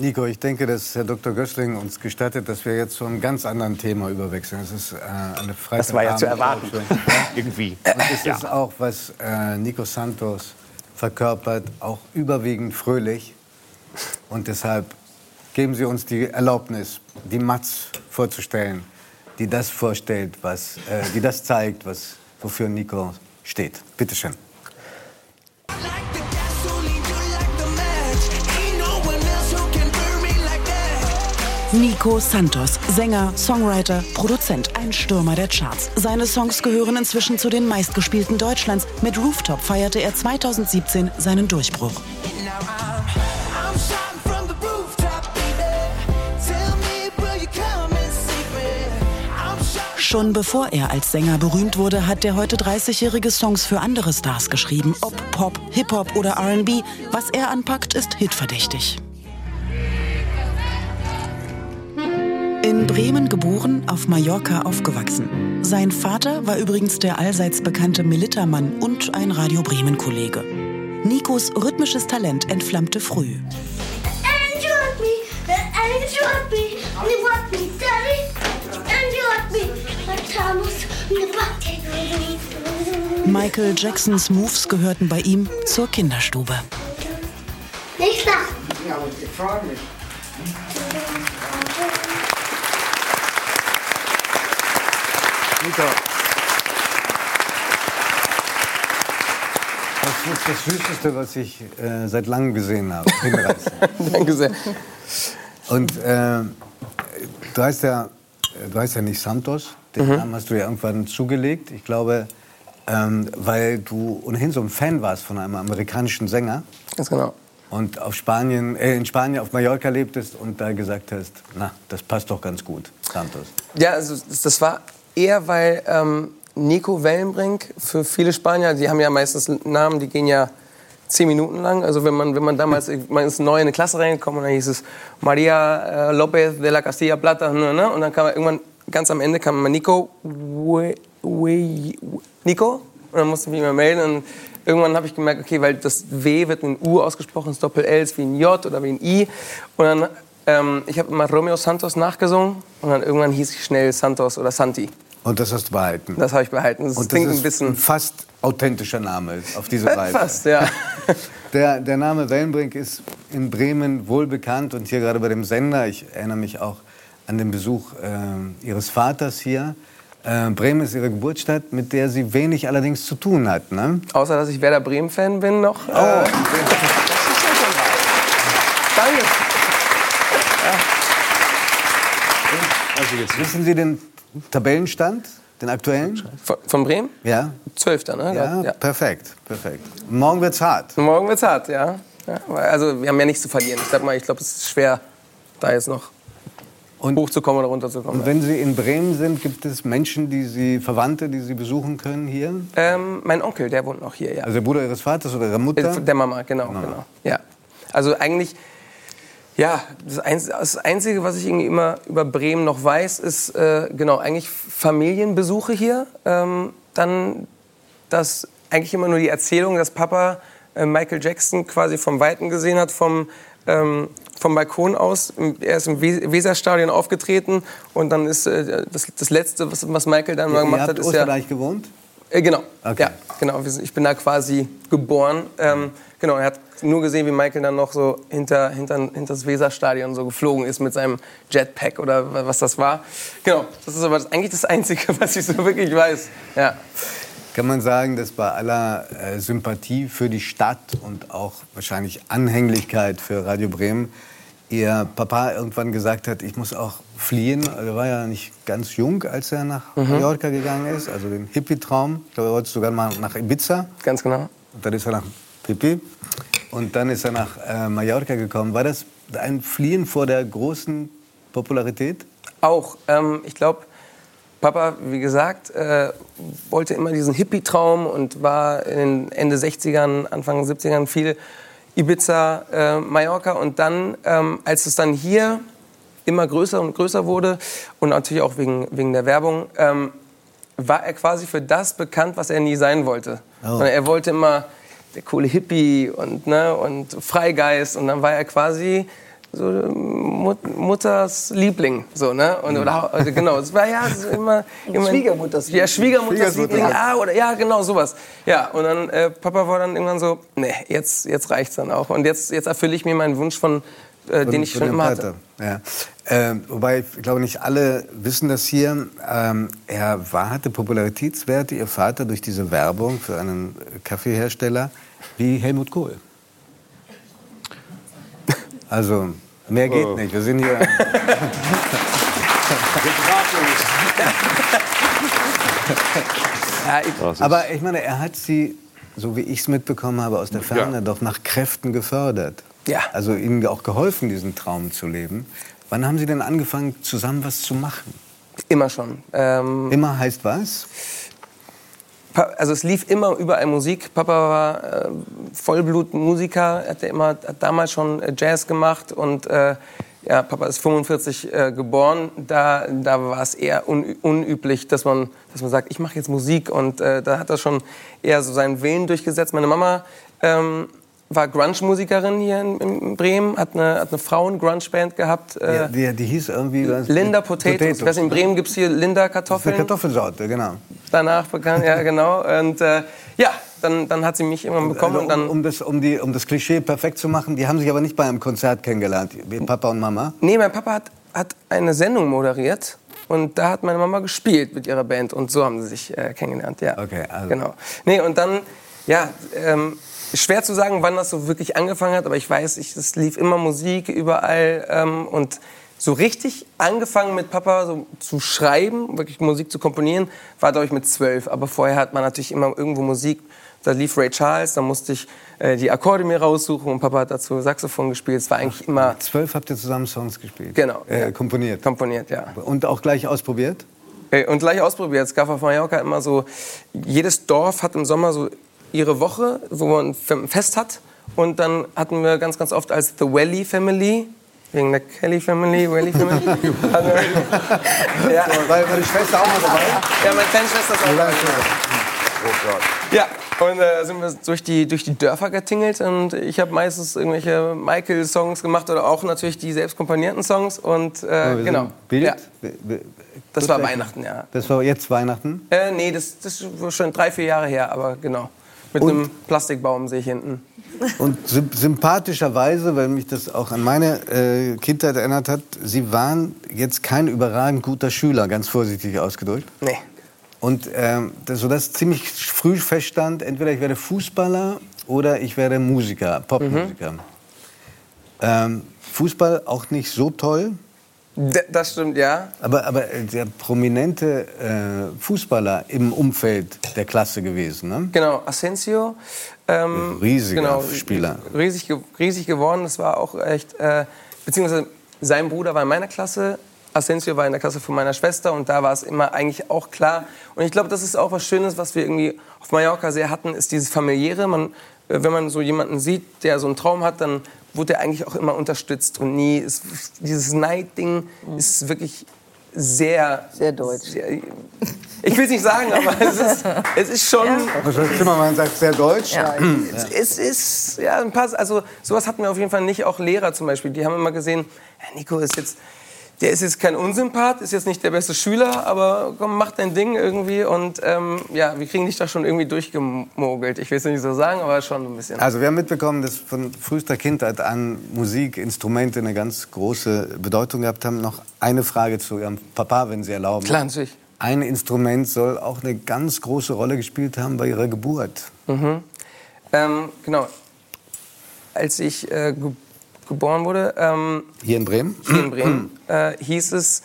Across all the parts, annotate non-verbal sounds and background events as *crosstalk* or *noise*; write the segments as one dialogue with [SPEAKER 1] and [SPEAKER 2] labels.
[SPEAKER 1] Nico, ich denke, dass Herr Dr. Gößling uns gestattet, dass wir jetzt zu einem ganz anderen Thema überwechseln. Es ist äh, eine Freitag.
[SPEAKER 2] Das war ja zu erwarten. *laughs* Irgendwie.
[SPEAKER 1] Und es ja. ist auch, was äh, Nico Santos verkörpert, auch überwiegend fröhlich. Und deshalb geben Sie uns die Erlaubnis, die Matz vorzustellen, die das vorstellt, was, äh, die das zeigt, was, wofür Nico steht. Bitte schön.
[SPEAKER 3] Nico Santos, Sänger, Songwriter, Produzent, ein Stürmer der Charts. Seine Songs gehören inzwischen zu den meistgespielten Deutschlands. Mit Rooftop feierte er 2017 seinen Durchbruch. Schon bevor er als Sänger berühmt wurde, hat der heute 30-jährige Songs für andere Stars geschrieben. Ob Pop, Hip-Hop oder RB, was er anpackt, ist hitverdächtig. In Bremen geboren, auf Mallorca aufgewachsen. Sein Vater war übrigens der allseits bekannte Militermann und ein Radio Bremen Kollege. Nikos rhythmisches Talent entflammte früh. Michael Jacksons Moves gehörten bei ihm zur Kinderstube.
[SPEAKER 4] Nicht lachen. Ja, ich freue mich.
[SPEAKER 1] Nico. Das ist das Süßeste, was ich äh, seit langem gesehen habe. *laughs*
[SPEAKER 2] Danke sehr.
[SPEAKER 1] Und äh, du heißt ja, du heißt ja nicht Santos. Den mhm. Namen hast du ja irgendwann zugelegt. Ich glaube, ähm, weil du ohnehin so ein Fan warst von einem amerikanischen Sänger.
[SPEAKER 2] Ganz genau.
[SPEAKER 1] Und auf Spanien, äh, in Spanien, auf Mallorca lebtest und da gesagt hast, na, das passt doch ganz gut, Santos.
[SPEAKER 2] Ja, also das war eher, weil ähm, Nico Wellenbrink für viele Spanier, die haben ja meistens Namen, die gehen ja zehn Minuten lang. Also wenn man, wenn man damals, man ist neu in eine Klasse reingekommen und dann hieß es Maria äh, López de la Castilla Plata, ne, ne? und dann kam irgendwann ganz am Ende kam man Nico, we, we, Nico, und dann musste ich mich mal melden und irgendwann habe ich gemerkt, okay, weil das W wird mit U ausgesprochen, das Doppel-L ist wie ein J oder wie ein I und dann ähm, ich habe immer Romeo Santos nachgesungen und dann irgendwann hieß ich schnell Santos oder Santi.
[SPEAKER 1] Und das hast du behalten?
[SPEAKER 2] Das habe ich behalten. Das
[SPEAKER 1] und das ist ein bisschen ein fast authentischer Name auf diese *laughs* Weise.
[SPEAKER 2] Fast, ja. *laughs*
[SPEAKER 1] Der, der Name Wellenbrink ist in Bremen wohl bekannt und hier gerade bei dem Sender, ich erinnere mich auch an den Besuch äh, ihres Vaters hier. Äh, Bremen ist ihre Geburtsstadt, mit der sie wenig allerdings zu tun hat. Ne?
[SPEAKER 2] Außer, dass ich Werder Bremen-Fan bin noch.
[SPEAKER 1] Oh. Äh, Danke. Also jetzt wissen Sie den Tabellenstand, den aktuellen?
[SPEAKER 2] Von, von Bremen?
[SPEAKER 1] Ja.
[SPEAKER 2] Zwölfter, ne?
[SPEAKER 1] Ja, ja, perfekt, perfekt. Morgen wird's hart.
[SPEAKER 2] Morgen wird's hart, ja. ja. Also wir haben ja nichts zu verlieren. Ich sag mal, ich glaube, es ist schwer, da jetzt noch und, hochzukommen oder runterzukommen.
[SPEAKER 1] Und wenn Sie in Bremen sind, gibt es Menschen, die Sie, Verwandte, die Sie besuchen können hier?
[SPEAKER 2] Ähm, mein Onkel, der wohnt noch hier, ja.
[SPEAKER 1] Also der Bruder Ihres Vaters oder Ihrer Mutter?
[SPEAKER 2] Der Mama, genau, genau. genau. Ja. Also eigentlich ja, das, Einzige, was ich irgendwie immer über Bremen noch weiß, ist äh, genau eigentlich Familienbesuche hier. Ähm, dann dass eigentlich immer nur die Erzählung, dass Papa äh, Michael Jackson quasi vom Weiten gesehen hat, vom, ähm, vom Balkon aus. Er ist im Weserstadion aufgetreten und dann ist äh, das, das Letzte, was, was Michael dann
[SPEAKER 1] mal
[SPEAKER 2] gemacht hat,
[SPEAKER 1] ist Österreich ja... gewohnt?
[SPEAKER 2] Äh, genau, okay. ja, genau. Ich bin da quasi geboren. Ähm, genau, er hat nur gesehen, wie Michael dann noch so hinter, hinter, hinter das Weserstadion so geflogen ist mit seinem Jetpack oder was das war. Genau, das ist aber das, eigentlich das Einzige, *laughs* was ich so wirklich weiß. Ja.
[SPEAKER 1] Kann man sagen, dass bei aller äh, Sympathie für die Stadt und auch wahrscheinlich Anhänglichkeit für Radio Bremen Ihr Papa irgendwann gesagt hat, ich muss auch fliehen. Er war ja nicht ganz jung, als er nach mhm. Mallorca gegangen ist, also den Hippie-Traum. Ich glaube, er wollte sogar mal nach Ibiza.
[SPEAKER 2] Ganz genau.
[SPEAKER 1] Und dann ist er nach Pipi. Und dann ist er nach äh, Mallorca gekommen. War das ein Fliehen vor der großen Popularität?
[SPEAKER 2] Auch. Ähm, ich glaube, Papa, wie gesagt, äh, wollte immer diesen Hippie-Traum und war in den Ende 60ern, Anfang 70ern viel Ibiza, äh, Mallorca. Und dann, ähm, als es dann hier immer größer und größer wurde und natürlich auch wegen, wegen der Werbung, ähm, war er quasi für das bekannt, was er nie sein wollte. Oh. Er wollte immer der coole Hippie und, ne, und Freigeist. Und dann war er quasi so Mut, Mutters Liebling, so ne und oder also genau, es war ja immer, *laughs* immer
[SPEAKER 5] Schwiegermutters
[SPEAKER 2] ja Schwiegermutters
[SPEAKER 1] Schwiegermutter.
[SPEAKER 2] Liebling, ja oder ja genau sowas, ja und dann äh, Papa war dann irgendwann so, nee jetzt jetzt reicht's dann auch und jetzt jetzt erfülle ich mir meinen Wunsch von äh, den ich schon immer hatte.
[SPEAKER 1] Ja. Ähm, wobei, ich glaube, nicht alle wissen das hier. Ähm, er war, hatte Popularitätswerte, ihr Vater, durch diese Werbung für einen Kaffeehersteller wie Helmut Kohl. Also, mehr geht
[SPEAKER 2] Oh.
[SPEAKER 1] nicht. Wir sind hier.
[SPEAKER 2] Ja, ich,
[SPEAKER 1] Aber ich meine, er hat sie, so wie ich es mitbekommen habe, aus der Ferne
[SPEAKER 6] Ja.
[SPEAKER 1] doch nach Kräften gefördert.
[SPEAKER 2] Ja.
[SPEAKER 1] Also ihnen auch geholfen, diesen Traum zu leben. Wann haben Sie denn angefangen, zusammen was zu machen?
[SPEAKER 2] immer schon. Ähm,
[SPEAKER 1] Immer heißt was?
[SPEAKER 2] Also es lief immer überall Musik. Papa war äh, Vollblutmusiker, hat, immer, hat damals schon äh, Jazz gemacht und äh, ja, Papa ist 45 äh, geboren. Da, da war es eher un, unüblich, dass man, dass man sagt, ich mache jetzt Musik und äh, da hat er schon eher so seinen Willen durchgesetzt. Meine Mama ähm, war Grunge-Musikerin hier in, in Bremen, hat eine, hat eine Frauen-Grunge-Band gehabt. Äh,
[SPEAKER 1] Ja, die, die hieß irgendwie?
[SPEAKER 2] Linda Potatoes. Ich weiß, in Bremen gibt es hier Linda
[SPEAKER 1] Eine
[SPEAKER 2] Kartoffeln
[SPEAKER 1] Kartoffelsorte, genau.
[SPEAKER 2] danach bekannt, ja genau. Und äh, ja, dann, dann hat sie mich irgendwann bekommen
[SPEAKER 1] Also,
[SPEAKER 2] und dann.
[SPEAKER 1] um, um, das, um, die, um das Klischee perfekt zu machen, die haben sich aber nicht bei einem Konzert kennengelernt, wie Papa und Mama.
[SPEAKER 2] Nee, mein Papa hat, hat eine Sendung moderiert und da hat meine Mama gespielt mit ihrer Band und so haben sie sich äh, kennengelernt, ja.
[SPEAKER 1] Okay, also-
[SPEAKER 2] Genau. Nee, und dann, ja, ähm, schwer zu sagen, wann das so wirklich angefangen hat, aber ich weiß, ich, es lief immer Musik überall ähm, und so richtig angefangen mit Papa so zu schreiben, wirklich Musik zu komponieren, war glaube ich mit zwölf. Aber vorher hat man natürlich immer irgendwo Musik. Da lief Ray Charles, da musste ich äh, die Akkorde mir raussuchen und Papa hat dazu Saxophon gespielt. Es war eigentlich immer
[SPEAKER 1] Zwölf habt ihr zusammen Songs gespielt?
[SPEAKER 2] Genau,
[SPEAKER 1] Äh,
[SPEAKER 2] ja.
[SPEAKER 1] Komponiert?
[SPEAKER 2] komponiert, ja.
[SPEAKER 1] Und auch gleich ausprobiert?
[SPEAKER 2] Äh, Und gleich ausprobiert. Es gab auf Mallorca immer so, jedes Dorf hat im Sommer so ihre Woche, wo man ein Fest hat. Und dann hatten wir ganz, ganz oft als The Welly Family, wegen der Kelly Family, Welly Family. wir, *laughs* ja, *laughs*
[SPEAKER 1] Weil, war die Schwester auch mal dabei?
[SPEAKER 2] ja, meine kleine Schwester ist auch dabei. Ja, und äh, sind wir durch die, durch die Dörfer getingelt und ich habe meistens irgendwelche Michael-Songs gemacht oder auch natürlich die selbst komponierten Songs und äh, genau.
[SPEAKER 1] Bild?
[SPEAKER 2] Ja, das war Weihnachten, ja.
[SPEAKER 1] Das war jetzt Weihnachten?
[SPEAKER 2] Äh, nee, das, das ist schon drei, vier Jahre her, aber genau. Mit
[SPEAKER 1] Und-
[SPEAKER 2] einem Plastikbaum sehe ich hinten.
[SPEAKER 1] Und symp sympathischerweise, weil mich das auch an meine äh, Kindheit erinnert hat, Sie waren jetzt kein überragend guter Schüler, ganz vorsichtig ausgedrückt.
[SPEAKER 2] Nee.
[SPEAKER 1] Und ähm, das, sodass ziemlich früh feststand, entweder ich werde Fußballer oder ich werde Musiker, Popmusiker. Ähm, Fußball auch nicht so toll,
[SPEAKER 2] das stimmt, ja.
[SPEAKER 1] aber, aber der prominente äh, Fußballer im Umfeld der Klasse gewesen. Ne?
[SPEAKER 2] Genau, Asensio. Ähm,
[SPEAKER 1] Riesiger Spieler.
[SPEAKER 2] Riesig, riesig geworden. Das war auch echt. Äh, beziehungsweise sein Bruder war in meiner Klasse. Asensio war in der Klasse von meiner Schwester und da war es immer eigentlich auch klar. Und ich glaube, das ist auch was Schönes, was wir irgendwie auf Mallorca sehr hatten, ist dieses familiäre. Man, äh, wenn man so jemanden sieht, der so einen Traum hat, dann wurde er eigentlich auch immer unterstützt und nie. Ist, dieses Neidding ist wirklich sehr
[SPEAKER 5] Sehr deutsch.
[SPEAKER 2] Sehr, ich will es nicht sagen, aber es ist, es ist schon.
[SPEAKER 1] Also Zimmermann sagt sehr deutsch.
[SPEAKER 2] Es ist, ja, ein paar, also sowas hatten wir auf jeden Fall nicht. Auch Lehrer zum Beispiel, die haben immer gesehen, Herr Nico ist jetzt, der ist jetzt kein Unsympath, ist jetzt nicht der beste Schüler, aber komm, mach dein Ding irgendwie. Und ähm, ja, wir kriegen dich da schon irgendwie durchgemogelt. Ich will es nicht so sagen, aber schon ein bisschen.
[SPEAKER 1] Also wir haben mitbekommen, dass von frühester Kindheit an Musik, Instrumente eine ganz große Bedeutung gehabt haben. Noch eine Frage zu Ihrem Papa, wenn Sie erlauben.
[SPEAKER 2] Klar, natürlich.
[SPEAKER 1] Ein Instrument soll auch eine ganz große Rolle gespielt haben bei Ihrer Geburt.
[SPEAKER 2] Ähm, genau. Als ich äh, ge geboren wurde, ähm,
[SPEAKER 1] Hier in Bremen?
[SPEAKER 2] hier in Bremen, äh, hieß es,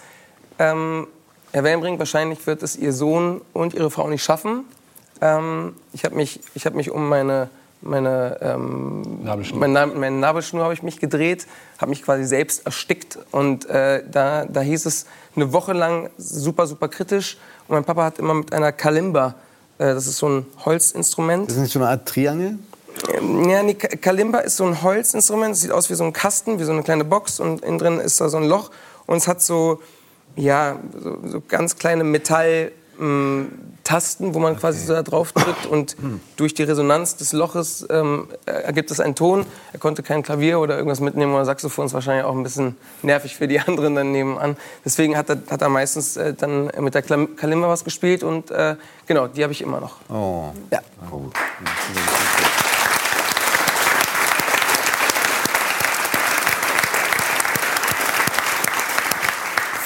[SPEAKER 2] ähm, Herr Wellenbrink, wahrscheinlich wird es Ihr Sohn und Ihre Frau nicht schaffen. Ähm, ich habe mich, ich hab mich um meine, meine, ähm,
[SPEAKER 6] Nabelschnur.
[SPEAKER 2] Meine, Na- meine Nabelschnur habe ich mich gedreht, habe mich quasi selbst erstickt. Und äh, da, da hieß es eine Woche lang super, super kritisch. Und mein Papa hat immer mit einer Kalimba, äh, das ist so ein Holzinstrument,
[SPEAKER 1] Das ist nicht so eine Art Triangel?
[SPEAKER 2] Ähm, Ja, Ka- Kalimba ist so ein Holzinstrument. Es sieht aus wie so ein Kasten, wie so eine kleine Box. Und innen drin ist da so ein Loch. Und es hat so, ja, so, so ganz kleine Metall. ähm, wo man quasi so da drauf drückt und durch die Resonanz des Loches ähm, ergibt es einen Ton. Er konnte kein Klavier oder irgendwas mitnehmen oder Saxophon ist wahrscheinlich auch ein bisschen nervig für die *laughs* anderen dann nebenan. Deswegen hat er, hat er meistens äh, dann mit der Kalimba was gespielt und äh, genau, die habe ich immer noch.
[SPEAKER 1] Oh.
[SPEAKER 2] Ja.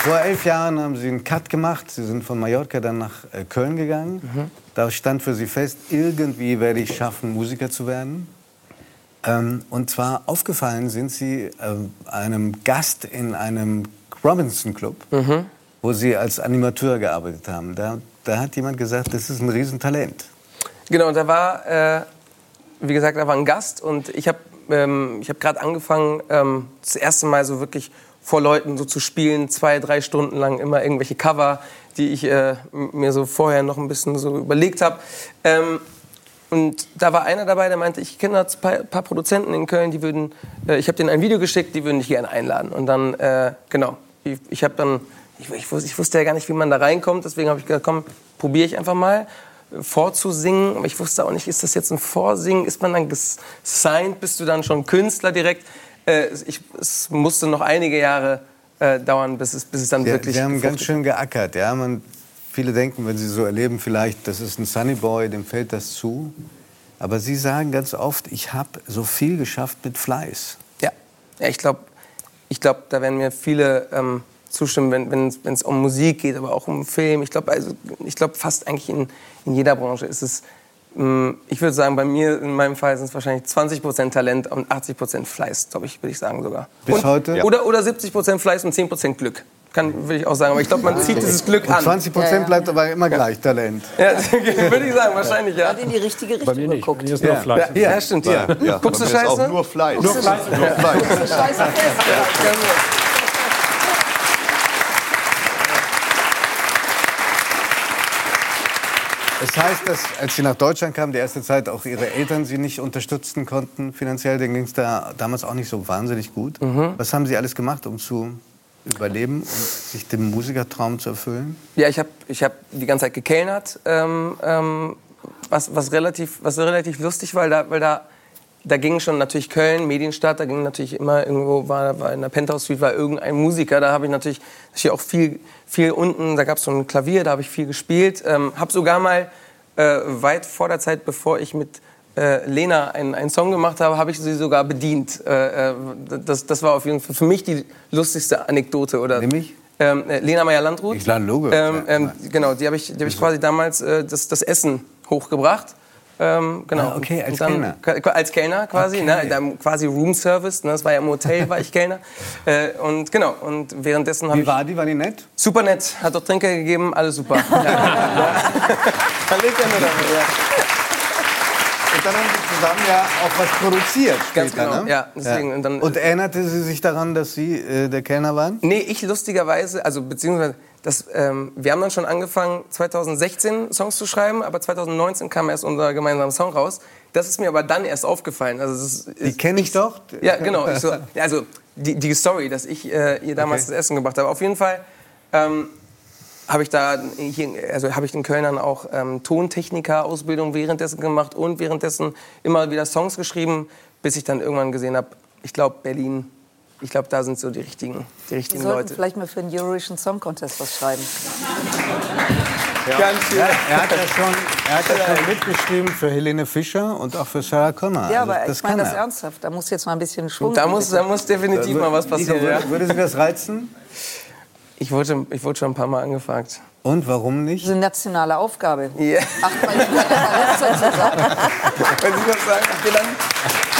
[SPEAKER 1] Vor elf Jahren haben Sie einen Cut gemacht. Sie sind von Mallorca dann nach äh, Köln gegangen.
[SPEAKER 2] Mhm.
[SPEAKER 1] Da stand für Sie fest, irgendwie werde ich schaffen, Musiker zu werden. Ähm, und zwar aufgefallen sind Sie ähm, einem Gast in einem Robinson Club,
[SPEAKER 2] Mhm.
[SPEAKER 1] wo Sie als Animateur gearbeitet haben. Da, da hat jemand gesagt, das ist ein Riesentalent.
[SPEAKER 2] Genau, da war, äh, wie gesagt, da war ein Gast und ich habe ähm, ich hab gerade angefangen, ähm, das erste Mal so wirklich vor Leuten so zu spielen, zwei, drei Stunden lang immer irgendwelche Cover, die ich äh, mir so vorher noch ein bisschen so überlegt habe. Ähm, und da war einer dabei, der meinte, ich kenne da ein paar, paar Produzenten in Köln, die würden, äh, ich habe denen ein Video geschickt, die würden dich gerne einladen. Und dann, äh, genau, ich, ich habe dann, ich, ich, wusste, ich wusste ja gar nicht, wie man da reinkommt, deswegen habe ich gesagt, komm, probiere ich einfach mal äh, vorzusingen. Aber ich wusste auch nicht, ist das jetzt ein Vorsingen? Ist man dann gesigned? Bist du dann schon Künstler direkt? Äh, ich, es musste noch einige Jahre äh, dauern, bis es, bis es dann
[SPEAKER 1] Sie,
[SPEAKER 2] wirklich
[SPEAKER 1] Sie haben ganz schön geackert. Ja? Man, viele denken, wenn Sie so erleben, vielleicht, das ist ein Sunny Boy, dem fällt das zu. Aber Sie sagen ganz oft, ich habe so viel geschafft mit Fleiß.
[SPEAKER 2] Ja, ja ich glaube, ich glaub, da werden mir viele ähm, zustimmen, wenn es um Musik geht, aber auch um Film. Ich glaube, also, ich glaub, fast eigentlich in, in jeder Branche ist es, ich würde sagen, bei mir in meinem Fall sind es wahrscheinlich 20% Talent und 80% Fleiß, glaube ich, würde ich sagen sogar.
[SPEAKER 1] Bis
[SPEAKER 2] und,
[SPEAKER 1] heute?
[SPEAKER 2] Oder, oder 70% Fleiß und 10% Glück. Kann, würde ich auch sagen. Aber ich glaube, man zieht dieses Glück
[SPEAKER 1] Und
[SPEAKER 2] an.
[SPEAKER 1] 20 Prozent
[SPEAKER 5] Ja, ja.
[SPEAKER 1] bleibt aber immer gleich Talent.
[SPEAKER 2] Ja, *laughs* würde ich sagen, wahrscheinlich, ja.
[SPEAKER 5] Hat in die richtige Richtung
[SPEAKER 6] Bei mir nicht.
[SPEAKER 5] geguckt.
[SPEAKER 6] Hier ist nur. Fleiß.
[SPEAKER 2] Ja, ja, stimmt. Ja.
[SPEAKER 7] Ja,
[SPEAKER 2] Guckst du
[SPEAKER 7] bei mir ist
[SPEAKER 2] Scheiße?
[SPEAKER 7] auch nur Fleiß.
[SPEAKER 6] Nur Fleiß.
[SPEAKER 7] Nur Fleiß.
[SPEAKER 5] Scheiße fest.
[SPEAKER 1] Es heißt, dass als Sie nach Deutschland kamen, die erste Zeit auch Ihre Eltern Sie nicht unterstützen konnten finanziell. Denen ging es da damals auch nicht so wahnsinnig gut.
[SPEAKER 2] Mhm.
[SPEAKER 1] Was haben Sie alles gemacht, um zu überleben und sich dem Musikertraum zu erfüllen?
[SPEAKER 2] Ja, ich habe ich hab die ganze Zeit gekellnert, ähm, ähm, was, was, relativ, was relativ lustig war, weil da, weil da, da ging schon natürlich Köln, Medienstadt, da ging natürlich immer irgendwo, war, war in der Penthouse Suite war irgendein Musiker, da habe ich natürlich, natürlich auch viel, viel unten, da gab es so ein Klavier, da habe ich viel gespielt, ähm, habe sogar mal äh, weit vor der Zeit, bevor ich mit äh, Lena einen, einen Song gemacht habe, habe ich sie sogar bedient. Äh, äh, das, das war auf jeden Fall für mich die lustigste Anekdote. Oder,
[SPEAKER 1] Nämlich?
[SPEAKER 2] Ähm, äh, Lena Meyer-Landrut.
[SPEAKER 1] Ich lade Logo.
[SPEAKER 2] Ähm, ähm, genau, die habe ich, die hab ich quasi damals äh, das, das Essen hochgebracht. Ähm, genau.
[SPEAKER 1] Ah, okay, als
[SPEAKER 2] dann, Kellner. Als Kellner quasi,
[SPEAKER 1] Okay.
[SPEAKER 2] ne, dann quasi Room Service, ne, das war ja im Hotel, war ich Kellner. *laughs* Äh, und genau, und währenddessen habe
[SPEAKER 1] Wie
[SPEAKER 2] ich...
[SPEAKER 1] war die? War die nett?
[SPEAKER 2] Super nett, hat doch Trinker gegeben, alles super. *laughs* ja. Lebt ja nur damit, ja.
[SPEAKER 1] Und dann haben Sie zusammen ja auch was produziert.
[SPEAKER 2] Ganz
[SPEAKER 1] später,
[SPEAKER 2] genau,
[SPEAKER 1] ne?
[SPEAKER 2] ja, deswegen, und dann-
[SPEAKER 1] und erinnerte sie sich daran, dass Sie äh, der Kellner waren?
[SPEAKER 2] Nee, ich lustigerweise, also beziehungsweise, das, ähm, wir haben dann schon angefangen, 2016 Songs zu schreiben, aber 2019 kam erst unser gemeinsamer Song raus. Das ist mir aber dann erst aufgefallen. Also ist,
[SPEAKER 1] Die kenne ich doch.
[SPEAKER 2] Ja, genau. So, also die, die Story, dass ich äh, ihr damals
[SPEAKER 1] Okay.
[SPEAKER 2] das Essen gebracht habe. Auf jeden Fall ähm, habe ich da hier, also habe ich den Kölnern auch ähm, Tontechniker-Ausbildung währenddessen gemacht und währenddessen immer wieder Songs geschrieben, bis ich dann irgendwann gesehen habe, ich glaube Berlin, ich glaube da sind so die richtigen, die
[SPEAKER 5] Wir
[SPEAKER 2] richtigen
[SPEAKER 5] sollten
[SPEAKER 2] Leute.
[SPEAKER 5] vielleicht mal für den Eurovision Song Contest was schreiben.
[SPEAKER 2] Ganz viel.
[SPEAKER 1] Ja, er hat ja schon, er hat ja schon mitgeschrieben für Helene Fischer und auch für Sarah Connor.
[SPEAKER 5] Ja,
[SPEAKER 1] Also
[SPEAKER 5] aber ich meine das
[SPEAKER 1] er.
[SPEAKER 5] ernsthaft. Da muss jetzt mal ein bisschen Schwung
[SPEAKER 2] Da muss, da muss definitiv mal was passieren.
[SPEAKER 1] Nico,
[SPEAKER 2] Ja.
[SPEAKER 1] würde, würde Sie das reizen?
[SPEAKER 2] Ich, wurde, ich wurde schon ein paar Mal angefragt.
[SPEAKER 1] Und warum nicht?
[SPEAKER 5] Das ist eine nationale Aufgabe.
[SPEAKER 2] Ja.
[SPEAKER 5] Ach, weil ich kann ja mal dazu sagen.
[SPEAKER 2] Wenn Sie das sagen, bin dann.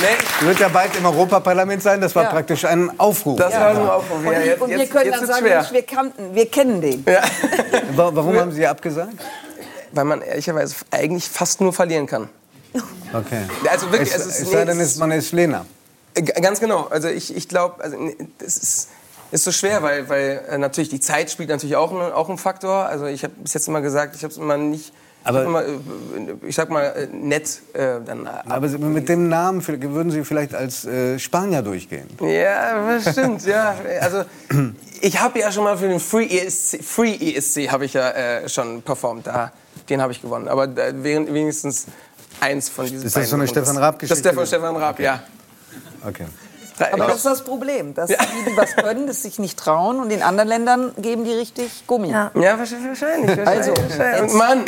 [SPEAKER 2] Nee,
[SPEAKER 1] wird ja bald im Europaparlament sein. Das war
[SPEAKER 5] Ja.
[SPEAKER 1] praktisch ein Aufruf.
[SPEAKER 2] das war ein Aufruf.
[SPEAKER 5] Und,
[SPEAKER 2] jetzt,
[SPEAKER 5] und wir
[SPEAKER 2] jetzt,
[SPEAKER 5] können
[SPEAKER 2] jetzt
[SPEAKER 5] dann sagen. Mensch, wir, kannten, wir kennen den. *laughs*
[SPEAKER 1] Wa- Warum haben Sie abgesagt?
[SPEAKER 2] Weil man ehrlicherweise eigentlich fast nur verlieren kann.
[SPEAKER 1] Okay.
[SPEAKER 2] Also wirklich,
[SPEAKER 1] es,
[SPEAKER 2] es ist-
[SPEAKER 1] es sei denn, man ist Lena.
[SPEAKER 2] Äh, Ganz genau. Also ich, ich glaube, also das ist, ist so schwer, weil, weil äh, natürlich die Zeit spielt natürlich auch, einen- auch einen Faktor. Also ich habe bis jetzt immer gesagt, ich habe es immer nicht,
[SPEAKER 1] Aber-
[SPEAKER 2] ich, äh, ich sag mal äh, nett äh, dann. ab-
[SPEAKER 1] Aber mit dem Namen würden Sie vielleicht als äh, Spanier durchgehen.
[SPEAKER 2] Ja, das stimmt, ja. Also ich habe ja schon mal für den Free ESC, Free ESC habe ich ja äh, schon performt. Da, den habe ich gewonnen. Aber äh, wenigstens eins von diesen
[SPEAKER 1] Ist das so eine. Stefan Raab-Geschichte?
[SPEAKER 2] Das ist der von Stefan Raab, ja.
[SPEAKER 1] Okay.
[SPEAKER 5] Aber das ist das Problem, dass die, die was können, das sich nicht trauen und in anderen Ländern geben die richtig Gummi.
[SPEAKER 6] Ja.
[SPEAKER 2] Ja, wahrscheinlich. wahrscheinlich,
[SPEAKER 5] Also,
[SPEAKER 2] wahrscheinlich. Und Mann,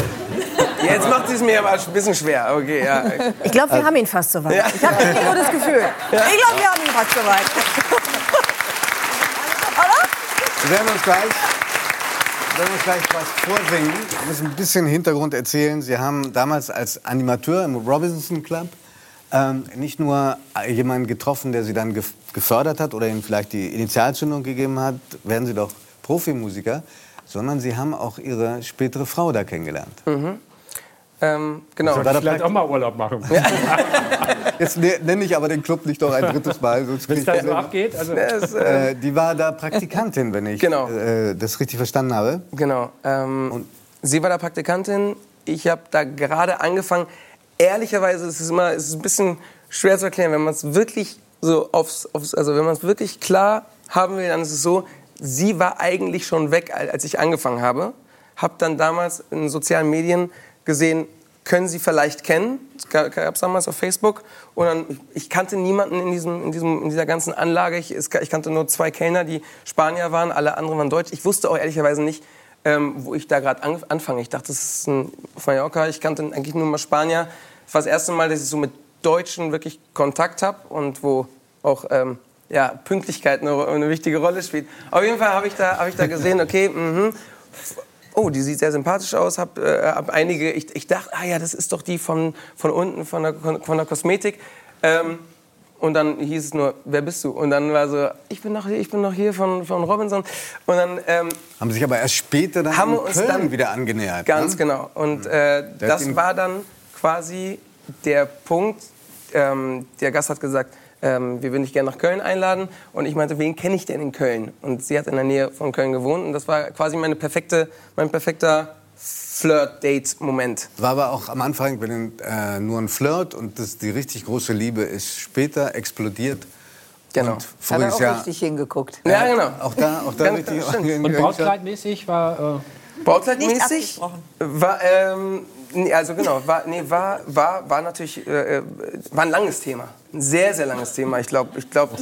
[SPEAKER 2] jetzt macht sie es mir aber ein bisschen schwer. Okay, ja.
[SPEAKER 6] Ich glaube, wir haben ihn fast soweit.
[SPEAKER 2] Ja.
[SPEAKER 6] Ich habe nur das Gefühl. Ich glaube, wir haben ihn fast soweit. *laughs*
[SPEAKER 1] Wir werden uns gleich, wir werden uns gleich was vorsingen. Wir müssen ein bisschen Hintergrund erzählen. Sie haben damals als Animateur im Robinson Club ähm, nicht nur jemanden getroffen, der Sie dann gef gefördert hat oder Ihnen vielleicht die Initialzündung gegeben hat, werden Sie doch Profimusiker, sondern Sie haben auch Ihre spätere Frau da kennengelernt.
[SPEAKER 2] Ähm, genau.
[SPEAKER 1] War da
[SPEAKER 7] Vielleicht auch mal Urlaub machen. *laughs*
[SPEAKER 1] Jetzt ne- nenne ich aber den Club nicht noch ein drittes Mal. Sonst
[SPEAKER 7] Wenn es
[SPEAKER 1] ich
[SPEAKER 7] da so abgeht. Also,
[SPEAKER 2] Das, äh,
[SPEAKER 1] äh, die war da Praktikantin, wenn ich
[SPEAKER 2] Genau.
[SPEAKER 1] äh, das richtig verstanden habe.
[SPEAKER 2] Genau. Ähm, sie war da Praktikantin. Ich habe da gerade angefangen. Ehrlicherweise ist es immer es ist ein bisschen schwer zu erklären, wenn man es wirklich so aufs, aufs also wenn man es wirklich klar haben will, dann ist es so. Sie war eigentlich schon weg, al- als ich angefangen habe. Habe dann damals in sozialen Medien gesehen, können Sie vielleicht kennen. Gab es damals auf Facebook. Und dann, ich kannte niemanden in, diesem, in, diesem, in dieser ganzen Anlage. Ich, es, ich kannte nur zwei Kellner, die Spanier waren. Alle anderen waren Deutsch. Ich wusste auch ehrlicherweise nicht, ähm, wo ich da gerade an, anfange. Ich dachte, das ist ein Mallorca. Ich kannte eigentlich nur mal Spanier. Das war das erste Mal, dass ich so mit Deutschen wirklich Kontakt habe und wo auch ähm, ja, Pünktlichkeit eine, eine wichtige Rolle spielt. Auf jeden Fall habe ich, da- hab ich da gesehen, *laughs* okay, mhm, oh, die sieht sehr sympathisch aus, hab, äh, hab einige, ich, ich dachte, ah ja, das ist doch die von, von unten, von der, von der Kosmetik. Ähm, und dann hieß es nur, wer bist du? Und dann war so, ich bin noch hier, ich bin noch hier von, von Robinson. Und dann ähm,
[SPEAKER 1] Haben sich aber erst später dann
[SPEAKER 2] haben wir uns
[SPEAKER 1] Köln
[SPEAKER 2] dann
[SPEAKER 1] wieder angenähert.
[SPEAKER 2] Ganz
[SPEAKER 1] ne?
[SPEAKER 2] genau. Und äh,
[SPEAKER 1] Der
[SPEAKER 2] das war dann quasi der Punkt. Ähm, der Gast hat gesagt, ähm, wir würden dich gerne nach Köln einladen. Und ich meinte, wen kenne ich denn in Köln? Und sie hat in der Nähe von Köln gewohnt. Und das war quasi meine perfekte, mein perfekter Flirt-Date-Moment.
[SPEAKER 1] War aber auch am Anfang wenn, äh, nur ein Flirt und das, die richtig große Liebe ist später explodiert.
[SPEAKER 2] Genau.
[SPEAKER 1] Und
[SPEAKER 5] Hat er auch
[SPEAKER 1] Jahr
[SPEAKER 5] richtig hingeguckt.
[SPEAKER 2] Ja, genau.
[SPEAKER 1] auch da, auch da
[SPEAKER 2] Ganz-
[SPEAKER 1] richtig
[SPEAKER 2] stimmt.
[SPEAKER 7] und. Brautkleidmäßig war. Äh,
[SPEAKER 2] Brautkleidmäßig war, ähm, nee, also genau, war, nee, war, war, war natürlich, äh, äh, war ein langes Thema. Ein sehr, sehr langes Thema. Ich glaube, ich glaube,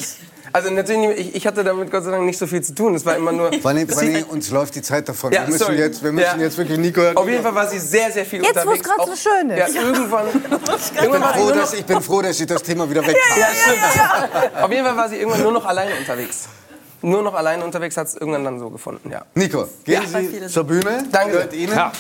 [SPEAKER 2] also natürlich, ich, ich hatte damit Gott sei Dank nicht so viel zu tun. Es war immer nur. *laughs*
[SPEAKER 1] Vor allem, uns läuft die Zeit davon.
[SPEAKER 2] Ja,
[SPEAKER 1] wir müssen,
[SPEAKER 2] sorry.
[SPEAKER 1] jetzt, wir müssen
[SPEAKER 2] Ja.
[SPEAKER 1] jetzt wirklich Nico.
[SPEAKER 2] Auf jeden Fall war sie sehr, sehr viel
[SPEAKER 6] Jetzt, wo es
[SPEAKER 2] unterwegs.
[SPEAKER 6] gerade so schön ist.
[SPEAKER 2] Ja, irgendwann. *laughs* irgendwann war sie
[SPEAKER 1] Froh, dass, ich bin froh, dass ich das Thema wieder weg
[SPEAKER 2] ja, stimmt. *laughs* Auf jeden Fall war sie irgendwann nur noch alleine unterwegs. Nur noch alleine unterwegs hat es irgendwann dann so gefunden, ja.
[SPEAKER 1] Nico, gehen
[SPEAKER 2] Ja.
[SPEAKER 1] Sie zur Bühne.
[SPEAKER 2] Danke.
[SPEAKER 1] Gehört Ihnen.
[SPEAKER 7] Ja.